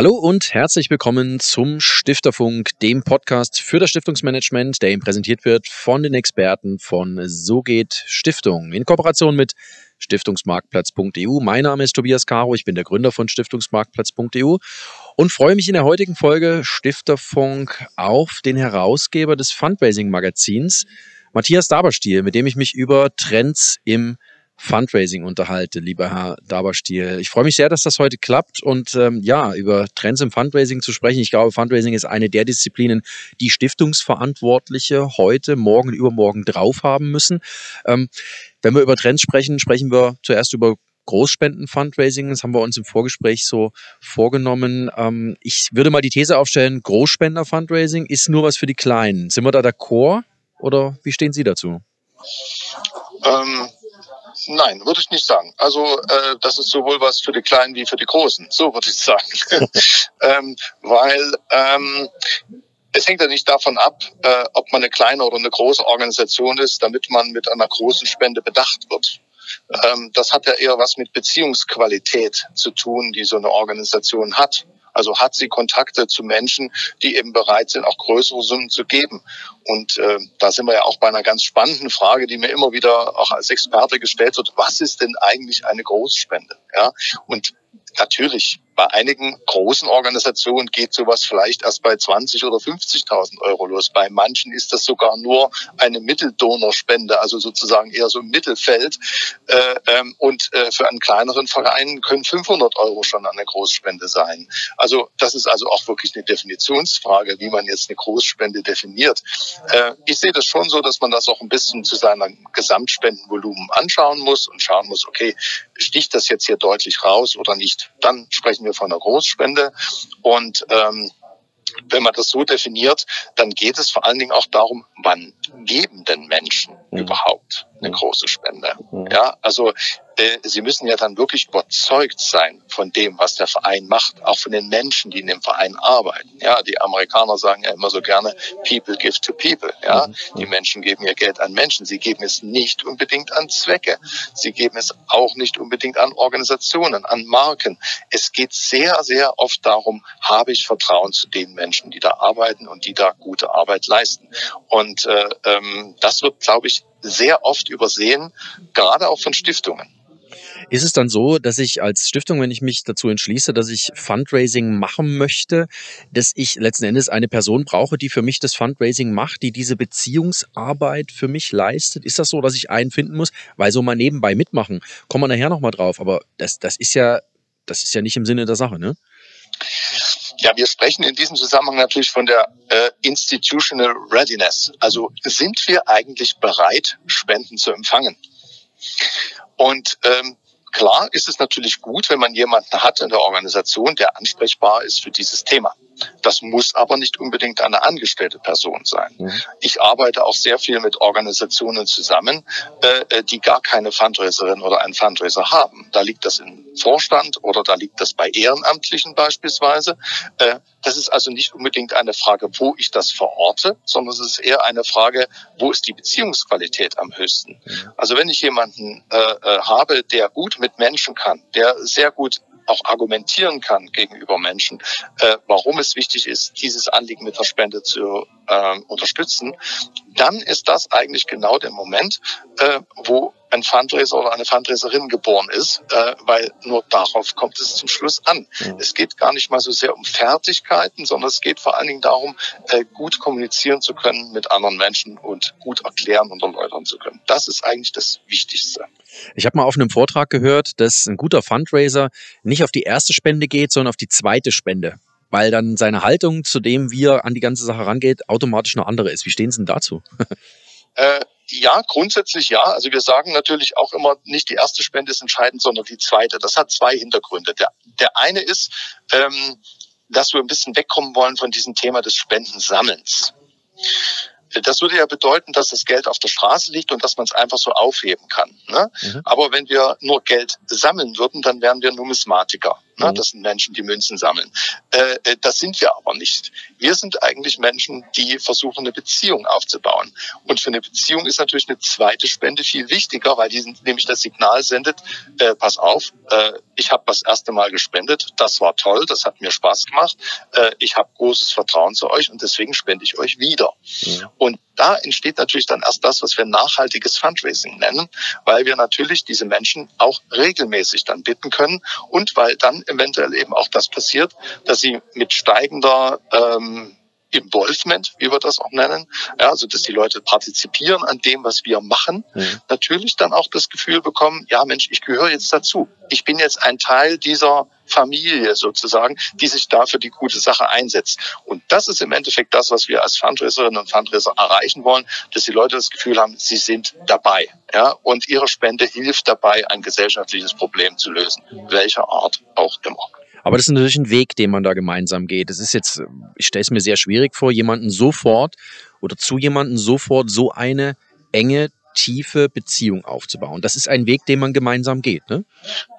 Hallo und herzlich willkommen zum Stifterfunk, dem Podcast für das Stiftungsmanagement, der Ihnen präsentiert wird von den Experten von So geht Stiftung in Kooperation mit Stiftungsmarktplatz.eu. Mein Name ist Tobias Caro, ich bin der Gründer von Stiftungsmarktplatz.eu und freue mich in der heutigen Folge Stifterfunk auf den Herausgeber des Fundraising-Magazins, Matthias Daberstiel, mit dem ich mich über Trends im Fundraising unterhalte, lieber Herr Daberstiel. Ich freue mich sehr, dass das heute klappt und ähm, ja, über Trends im Fundraising zu sprechen. Ich glaube, Fundraising ist eine der Disziplinen, die Stiftungsverantwortliche heute, morgen, übermorgen drauf haben müssen. Ähm, wenn wir über Trends sprechen, sprechen wir zuerst über Großspenden-Fundraising. Das haben wir uns im Vorgespräch so vorgenommen. Ähm, ich würde mal die These aufstellen, Großspender-Fundraising ist nur was für die Kleinen. Sind wir da d'accord oder wie stehen Sie dazu? Ähm, Nein, würde ich nicht sagen. Also äh, das ist sowohl was für die Kleinen wie für die Großen. So würde ich sagen. ähm, weil ähm, es hängt ja nicht davon ab, äh, ob man eine kleine oder eine große Organisation ist, damit man mit einer großen Spende bedacht wird. Ähm, das hat ja eher was mit Beziehungsqualität zu tun, die so eine Organisation hat. Also hat sie Kontakte zu Menschen, die eben bereit sind, auch größere Summen zu geben. Und äh, da sind wir ja auch bei einer ganz spannenden Frage, die mir immer wieder auch als Experte gestellt wird. Was ist denn eigentlich eine Großspende? Ja, und natürlich bei einigen großen Organisationen geht sowas vielleicht erst bei 20 oder 50.000 Euro los. Bei manchen ist das sogar nur eine Mitteldonorspende, also sozusagen eher so im Mittelfeld. Äh, ähm, und äh, für einen kleineren Verein können 500 Euro schon eine Großspende sein. Also das ist also auch wirklich eine Definitionsfrage, wie man jetzt eine Großspende definiert. Äh, ich sehe das schon so, dass man das auch ein bisschen zu seinem Gesamtspendenvolumen anschauen muss und schauen muss, okay, sticht das jetzt hier deutlich raus oder nicht? Dann sprechen wir wir von einer Großspende. Und ähm, wenn man das so definiert, dann geht es vor allen Dingen auch darum, wann geben denn Menschen mhm. überhaupt eine große Spende? Mhm. Ja, also sie müssen ja dann wirklich überzeugt sein von dem, was der Verein macht, auch von den Menschen, die in dem Verein arbeiten. Ja, die Amerikaner sagen ja immer so gerne, people give to people. Ja, mhm. die Menschen geben ihr Geld an Menschen. Sie geben es nicht unbedingt an Zwecke. Sie geben es auch nicht unbedingt an Organisationen, an Marken. Es geht sehr, sehr oft darum, habe ich Vertrauen zu den Menschen, die da arbeiten und die da gute Arbeit leisten. Und äh, ähm, das wird, glaube ich, sehr oft übersehen, gerade auch von Stiftungen. Ist es dann so, dass ich als Stiftung, wenn ich mich dazu entschließe, dass ich Fundraising machen möchte, dass ich letzten Endes eine Person brauche, die für mich das Fundraising macht, die diese Beziehungsarbeit für mich leistet? Ist das so, dass ich einen finden muss? Weil so mal nebenbei mitmachen, kommen wir nachher nochmal drauf. Aber das, das ist ja, das ist ja nicht im Sinne der Sache, ne? Ja, wir sprechen in diesem Zusammenhang natürlich von der äh, Institutional Readiness. Also sind wir eigentlich bereit, Spenden zu empfangen? Und ähm, klar ist es natürlich gut, wenn man jemanden hat in der Organisation, der ansprechbar ist für dieses Thema. Das muss aber nicht unbedingt eine angestellte Person sein. Mhm. Ich arbeite auch sehr viel mit Organisationen zusammen, äh, äh, die gar keine Fundraiserin oder einen Fundraiser haben. Da liegt das im Vorstand oder da liegt das bei Ehrenamtlichen beispielsweise. Äh, das ist also nicht unbedingt eine Frage, wo ich das verorte, sondern es ist eher eine Frage, wo ist die Beziehungsqualität am höchsten. Mhm. Also wenn ich jemanden habe, der gut mit Menschen kann, der sehr gut auch argumentieren kann gegenüber Menschen, äh, warum es wichtig ist, dieses Anliegen mit der Spende zu äh, unterstützen, dann ist das eigentlich genau der Moment, äh, wo ein Fundraiser oder eine Fundraiserin geboren ist, äh, weil nur darauf kommt es zum Schluss an. Mhm. Es geht gar nicht mal so sehr um Fertigkeiten, sondern es geht vor allen Dingen darum, äh, gut kommunizieren zu können mit anderen Menschen und gut erklären und erläutern zu können. Das ist eigentlich das Wichtigste. Ich habe mal auf einem Vortrag gehört, dass ein guter Fundraiser nicht auf die erste Spende geht, sondern auf die zweite Spende weil dann seine Haltung, zu dem wie er an die ganze Sache rangeht, automatisch eine andere ist. Wie stehen Sie denn dazu? Äh, ja, grundsätzlich ja. Also wir sagen natürlich auch immer, nicht die erste Spende ist entscheidend, sondern die zweite. Das hat zwei Hintergründe. Der, der eine ist, ähm, dass wir ein bisschen wegkommen wollen von diesem Thema des Spendensammelns. Das würde ja bedeuten, dass das Geld auf der Straße liegt und dass man es einfach so aufheben kann. Ne? Mhm. Aber wenn wir nur Geld sammeln würden, dann wären wir Numismatiker. Mhm. Das sind Menschen, die Münzen sammeln. Äh, äh, das sind wir aber nicht. Wir sind eigentlich Menschen, die versuchen, eine Beziehung aufzubauen. Und für eine Beziehung ist natürlich eine zweite Spende viel wichtiger, weil die nämlich das Signal sendet, äh, pass auf, äh, ich habe das erste Mal gespendet, das war toll, das hat mir Spaß gemacht, äh, ich habe großes Vertrauen zu euch und deswegen spende ich euch wieder. Ja. Und da entsteht natürlich dann erst das, was wir nachhaltiges Fundraising nennen, weil wir natürlich diese Menschen auch regelmäßig dann bitten können und weil dann eventuell eben auch das passiert, dass sie mit steigender ähm, Involvement, wie wir das auch nennen. Ja, also, dass die Leute partizipieren an dem, was wir machen. Mhm. Natürlich dann auch das Gefühl bekommen, ja Mensch, ich gehöre jetzt dazu. Ich bin jetzt ein Teil dieser Familie sozusagen, die sich da für die gute Sache einsetzt. Und das ist im Endeffekt das, was wir als Fundraiserinnen und Fundraiser erreichen wollen, dass die Leute das Gefühl haben, sie sind dabei. Ja, und ihre Spende hilft dabei, ein gesellschaftliches Problem zu lösen. Welcher Art auch immer. Aber das ist natürlich ein Weg, den man da gemeinsam geht. Das ist jetzt, ich stelle es mir sehr schwierig vor, jemanden sofort oder zu jemanden sofort so eine enge tiefe Beziehung aufzubauen. Das ist ein Weg, den man gemeinsam geht, ne?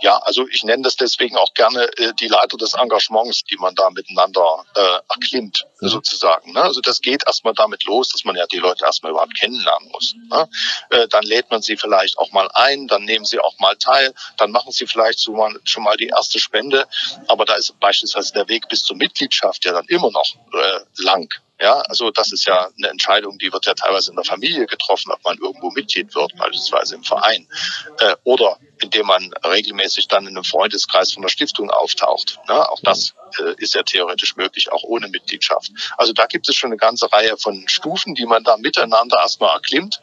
Ja, also ich nenne das deswegen auch gerne äh, die Leiter des Engagements, die man da miteinander äh, erklimmt, mhm. sozusagen. Ne? Also das geht erstmal damit los, dass man ja die Leute erstmal überhaupt kennenlernen muss. Ne? Äh, dann lädt man sie vielleicht auch mal ein, dann nehmen sie auch mal teil, dann machen sie vielleicht so mal, schon mal die erste Spende. Aber da ist beispielsweise der Weg bis zur Mitgliedschaft ja dann immer noch äh, lang. Ja, also das ist ja eine Entscheidung, die wird ja teilweise in der Familie getroffen, ob man irgendwo Mitglied wird, beispielsweise im Verein, äh, oder indem man regelmäßig dann in einem Freundeskreis von der Stiftung auftaucht. Ne? Auch das äh, ist ja theoretisch möglich, auch ohne Mitgliedschaft. Also da gibt es schon eine ganze Reihe von Stufen, die man da miteinander erstmal erklimmt.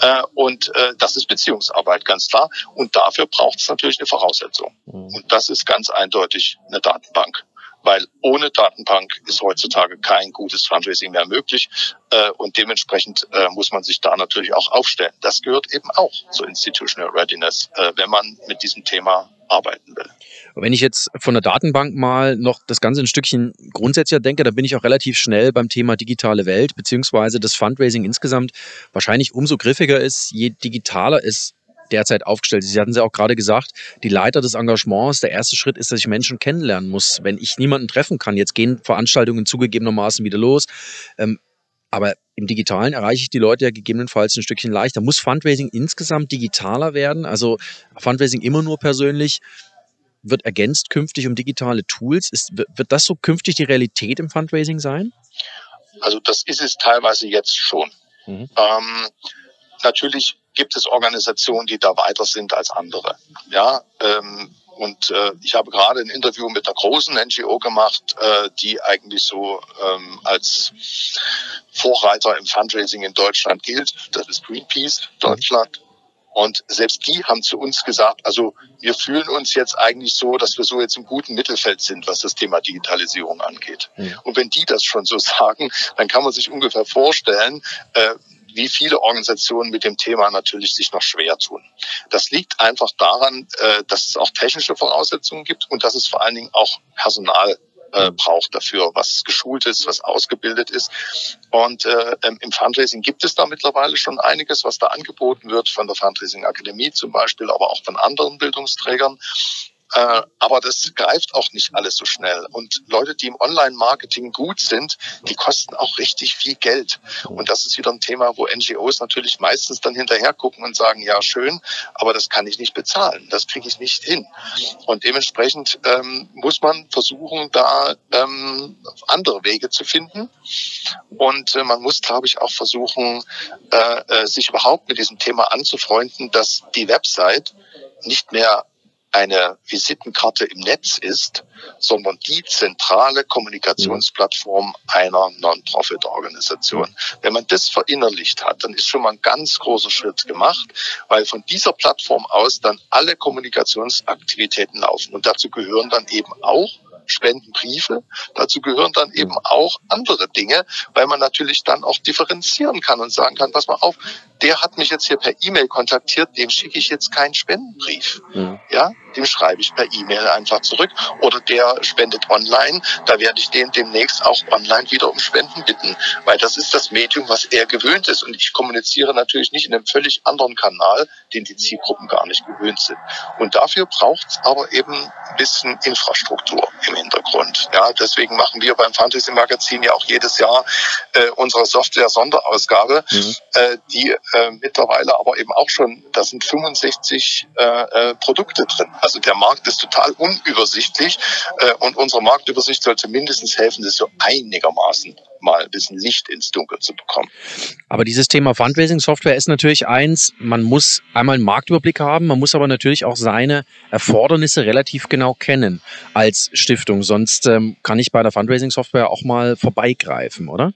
Äh, und äh, das ist Beziehungsarbeit, ganz klar. Und dafür braucht es natürlich eine Voraussetzung. Mhm. Und das ist ganz eindeutig eine Datenbank weil ohne Datenbank ist heutzutage kein gutes Fundraising mehr möglich äh, und dementsprechend äh, muss man sich da natürlich auch aufstellen. Das gehört eben auch zur Institutional Readiness, äh, wenn man mit diesem Thema arbeiten will. Wenn ich jetzt von der Datenbank mal noch das Ganze ein Stückchen grundsätzlicher denke, dann bin ich auch relativ schnell beim Thema digitale Welt, beziehungsweise das Fundraising insgesamt wahrscheinlich umso griffiger ist, je digitaler es derzeit aufgestellt ist. Sie hatten es ja auch gerade gesagt, die Leiter des Engagements, der erste Schritt ist, dass ich Menschen kennenlernen muss. Wenn ich niemanden treffen kann, jetzt gehen Veranstaltungen zugegebenermaßen wieder los. Ähm, aber im Digitalen erreiche ich die Leute ja gegebenenfalls ein Stückchen leichter. Muss Fundraising insgesamt digitaler werden? Also Fundraising immer nur persönlich? Wird ergänzt künftig um digitale Tools? Ist, wird das so künftig die Realität im Fundraising sein? Also das ist es teilweise jetzt schon. Mhm. Ähm, natürlich gibt es Organisationen, die da weiter sind als andere. Ja, ähm, und äh, ich habe gerade ein Interview mit einer großen NGO gemacht, äh, die eigentlich so ähm, als Vorreiter im Fundraising in Deutschland gilt. Das ist Greenpeace Deutschland. Und selbst die haben zu uns gesagt, also wir fühlen uns jetzt eigentlich so, dass wir so jetzt im guten Mittelfeld sind, was das Thema Digitalisierung angeht. Ja. Und wenn die das schon so sagen, dann kann man sich ungefähr vorstellen, äh, wie viele Organisationen mit dem Thema natürlich sich noch schwer tun. Das liegt einfach daran, äh, dass es auch technische Voraussetzungen gibt und dass es vor allen Dingen auch Personal äh, braucht dafür, was geschult ist, was ausgebildet ist. Und äh, im Fundraising gibt es da mittlerweile schon einiges, was da angeboten wird von der Fundraising Akademie zum Beispiel, aber auch von anderen Bildungsträgern. Äh, aber das greift auch nicht alles so schnell. Und Leute, die im Online-Marketing gut sind, die kosten auch richtig viel Geld. Und das ist wieder ein Thema, wo NGOs natürlich meistens dann hinterher gucken und sagen, ja, schön, aber das kann ich nicht bezahlen. Das kriege ich nicht hin. Und dementsprechend ähm, muss man versuchen, da ähm, andere Wege zu finden. Und äh, man muss, glaube ich, auch versuchen, äh, äh, sich überhaupt mit diesem Thema anzufreunden, dass die Website nicht mehr eine Visitenkarte im Netz ist, sondern die zentrale Kommunikationsplattform einer Non-Profit-Organisation. Wenn man das verinnerlicht hat, dann ist schon mal ein ganz großer Schritt gemacht, weil von dieser Plattform aus dann alle Kommunikationsaktivitäten laufen. Und dazu gehören dann eben auch Spendenbriefe. Dazu gehören dann eben auch andere Dinge, weil man natürlich dann auch differenzieren kann und sagen kann, pass mal auf, der hat mich jetzt hier per E-Mail kontaktiert, dem schicke ich jetzt keinen Spendenbrief. Ja. ja? Dem schreibe ich per E-Mail einfach zurück. Oder der spendet online, da werde ich den demnächst auch online wieder um Spenden bitten, weil das ist das Medium, was er gewöhnt ist. Und ich kommuniziere natürlich nicht in einem völlig anderen Kanal, den die Zielgruppen gar nicht gewöhnt sind. Und dafür braucht es aber eben ein bisschen Infrastruktur im Hintergrund. Ja, deswegen machen wir beim Fantasy Magazin ja auch jedes Jahr äh, unsere Software-Sonderausgabe, mhm. äh, die äh, mittlerweile aber eben auch schon, da sind 65 äh, äh, Produkte drin. Also der Markt ist total unübersichtlich äh, und unsere Marktübersicht sollte mindestens helfen, das so einigermaßen mal ein bisschen Licht ins Dunkel zu bekommen. Aber dieses Thema Fundraising-Software ist natürlich eins, man muss einmal einen Marktüberblick haben, man muss aber natürlich auch seine Erfordernisse relativ genau kennen als Stiftung. Sonst ähm, kann ich bei der Fundraising-Software auch mal vorbeigreifen, oder?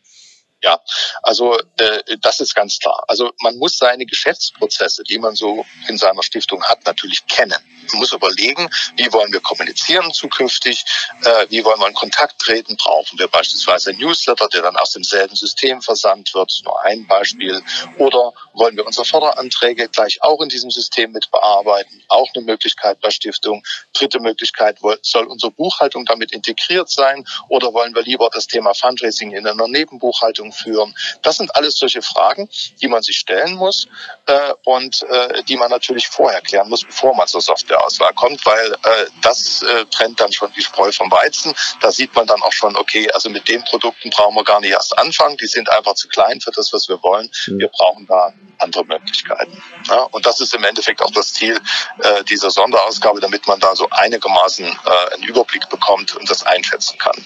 Ja, also äh, das ist ganz klar. Also man muss seine Geschäftsprozesse, die man so in seiner Stiftung hat, natürlich kennen. Muss überlegen, wie wollen wir kommunizieren zukünftig, äh, wie wollen wir in Kontakt treten, brauchen wir beispielsweise ein Newsletter, der dann aus demselben System versandt wird, nur ein Beispiel, oder wollen wir unsere Förderanträge gleich auch in diesem System mit bearbeiten, auch eine Möglichkeit bei Stiftung. Dritte Möglichkeit, soll unsere Buchhaltung damit integriert sein oder wollen wir lieber das Thema Fundraising in einer Nebenbuchhaltung führen? Das sind alles solche Fragen, die man sich stellen muss äh, und äh, die man natürlich vorher klären muss, bevor man zur Softwareauswahl kommt, weil äh, das äh, trennt dann schon die Spreu vom Weizen. Da sieht man dann auch schon, okay, also mit den Produkten brauchen wir gar nicht erst anfangen, die sind einfach zu klein für das, was wir wollen. Mhm. Wir brauchen da andere Möglichkeiten. Ja, und das ist im Endeffekt auch das Ziel äh, dieser Sonderausgabe, damit man da so einigermaßen äh, einen Überblick bekommt und das einschätzen kann.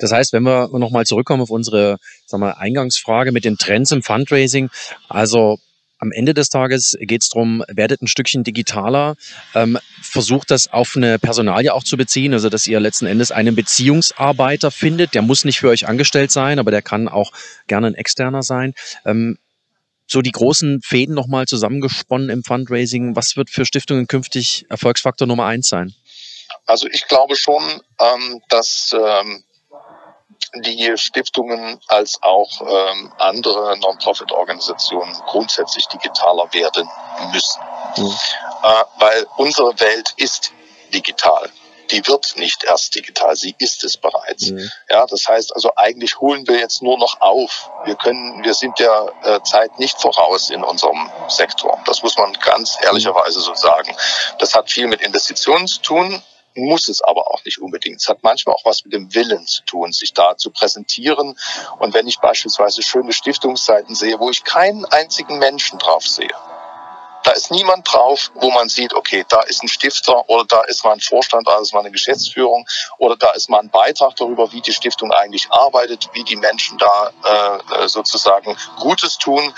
Das heißt, wenn wir nochmal zurückkommen auf unsere sagen wir, Eingangsfrage mit den Trends im Fundraising, also am Ende des Tages geht es darum, werdet ein Stückchen digitaler, ähm, versucht das auf eine Personalie auch zu beziehen, also dass ihr letzten Endes einen Beziehungsarbeiter findet, der muss nicht für euch angestellt sein, aber der kann auch gerne ein externer sein. Ähm, so die großen Fäden nochmal zusammengesponnen im Fundraising. Was wird für Stiftungen künftig Erfolgsfaktor Nummer eins sein? Also ich glaube schon, ähm, dass ähm, die Stiftungen als auch ähm, andere Non-Profit-Organisationen grundsätzlich digitaler werden müssen. Mhm. Äh, weil unsere Welt ist digital die wird nicht erst digital, sie ist es bereits. Mhm. Ja, das heißt also eigentlich holen wir jetzt nur noch auf. Wir können, wir sind der äh, Zeit nicht voraus in unserem Sektor. Das muss man ganz ehrlicherweise so sagen. Das hat viel mit Investitionen zu tun muss es aber auch nicht unbedingt. Es hat manchmal auch was mit dem Willen zu tun, sich da zu präsentieren. Und wenn ich beispielsweise schöne Stiftungsseiten sehe, wo ich keinen einzigen Menschen drauf sehe, da ist niemand drauf, wo man sieht, okay, da ist ein Stifter oder da ist mal ein Vorstand, da ist mal eine Geschäftsführung oder da ist mal ein Beitrag darüber, wie die Stiftung eigentlich arbeitet, wie die Menschen da äh, sozusagen Gutes tun.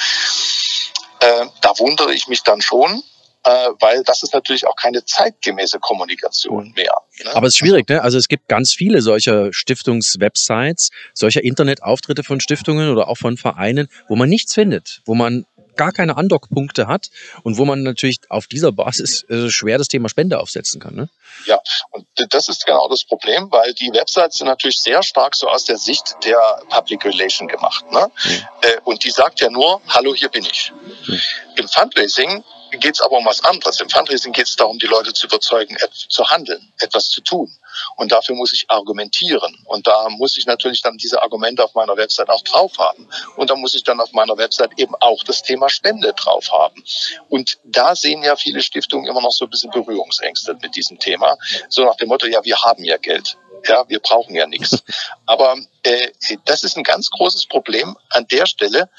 Äh, da wundere ich mich dann schon, äh, weil das ist natürlich auch keine zeitgemäße Kommunikation mehr. Ne? Aber es ist schwierig, ne? Also es gibt ganz viele solcher Stiftungswebsites, solcher Internetauftritte von Stiftungen oder auch von Vereinen, wo man nichts findet, wo man gar keine Andockpunkte hat und wo man natürlich auf dieser Basis äh, schwer das Thema Spende aufsetzen kann. Ne? Ja, und das ist genau das Problem, weil die Websites sind natürlich sehr stark so aus der Sicht der Public Relation gemacht. Ne? Mhm. Äh, und die sagt ja nur, hallo, hier bin ich. Mhm. Im Fundraising geht es aber um was anderes. Im Fundraising geht es darum, die Leute zu überzeugen, zu handeln, etwas zu tun. Und dafür muss ich argumentieren. Und da muss ich natürlich dann diese Argumente auf meiner Website auch drauf haben. Und da muss ich dann auf meiner Website eben auch das Thema Spende drauf haben. Und da sehen ja viele Stiftungen immer noch so ein bisschen Berührungsängste mit diesem Thema. So nach dem Motto, ja, wir haben ja Geld. Ja, wir brauchen ja nichts. Aber äh, das ist ein ganz großes Problem an der Stelle.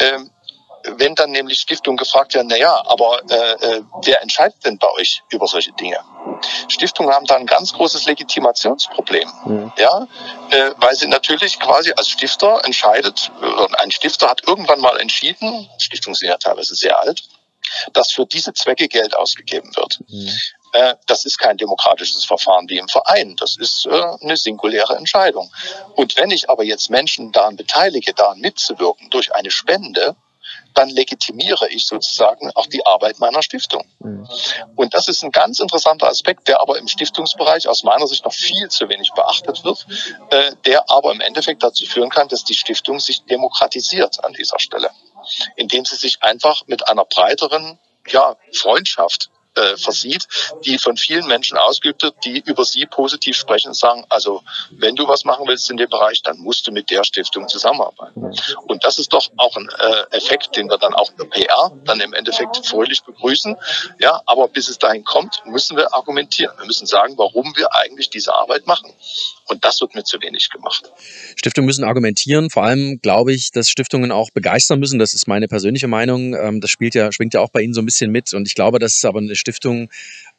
Ähm, wenn dann nämlich Stiftungen gefragt werden, na ja, aber äh, äh, wer entscheidet denn bei euch über solche Dinge? Stiftungen haben da ein ganz großes Legitimationsproblem, mhm. ja, äh, weil sie natürlich quasi als Stifter entscheidet, äh, ein Stifter hat irgendwann mal entschieden, Stiftungen sind ja teilweise sehr alt, dass für diese Zwecke Geld ausgegeben wird. Mhm. Äh, das ist kein demokratisches Verfahren wie im Verein. Das ist äh, eine singuläre Entscheidung. Und wenn ich aber jetzt Menschen daran beteilige, daran mitzuwirken durch eine Spende, dann legitimiere ich sozusagen auch die Arbeit meiner Stiftung. Mhm. Und das ist ein ganz interessanter Aspekt, der aber im Stiftungsbereich aus meiner Sicht noch viel zu wenig beachtet wird, äh, der aber im Endeffekt dazu führen kann, dass die Stiftung sich demokratisiert an dieser Stelle, indem sie sich einfach mit einer breiteren ja, Freundschaft äh, versieht, die von vielen Menschen ausgeübt wird, die über sie positiv sprechen und sagen, also wenn du was machen willst in dem Bereich, dann musst du mit der Stiftung zusammenarbeiten. Und das ist doch auch ein äh, Effekt, den wir dann auch in der PR dann im Endeffekt fröhlich begrüßen. Ja, aber bis es dahin kommt, müssen wir argumentieren. Wir müssen sagen, warum wir eigentlich diese Arbeit machen. Und das wird mir zu wenig gemacht. Stiftungen müssen argumentieren. Vor allem glaube ich, dass Stiftungen auch begeistern müssen. Das ist meine persönliche Meinung. Ähm, das spielt ja, schwingt ja auch bei Ihnen so ein bisschen mit. Und ich glaube, dass aber eine Stiftung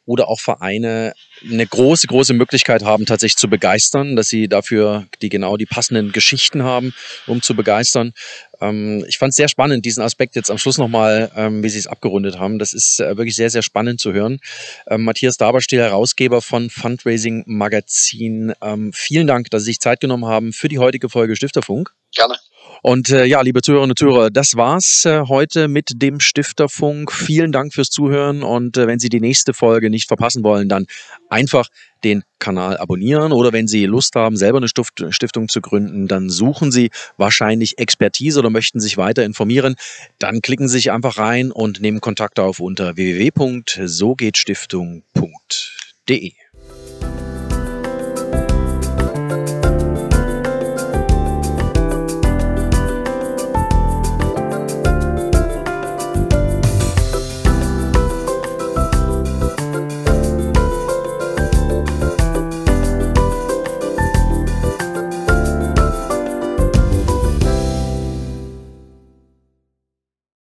oder auch Vereine eine große, große Möglichkeit haben, tatsächlich zu begeistern, dass sie dafür die genau die passenden Geschichten haben, um zu begeistern. Ähm, ich fand es sehr spannend, diesen Aspekt jetzt am Schluss nochmal, ähm, wie Sie es abgerundet haben. Das ist äh, wirklich sehr, sehr spannend zu hören. Ähm, Matthias Daberstiel, Herausgeber von Fundraising Magazin. Ähm, vielen Dank, dass Sie sich Zeit genommen haben für die heutige Folge Stifterfunk. Gerne. Und äh, ja, liebe Zuhörerinnen und Zuhörer, das war's äh, heute mit dem Stifterfunk. Vielen Dank fürs Zuhören und äh, wenn Sie die nächste Folge nicht verpassen wollen, dann einfach den Kanal abonnieren oder wenn Sie Lust haben, selber eine Stiftung zu gründen, dann suchen Sie wahrscheinlich Expertise oder möchten sich weiter informieren, dann klicken Sie sich einfach rein und nehmen Kontakt auf unter www.sogehtstiftung.de.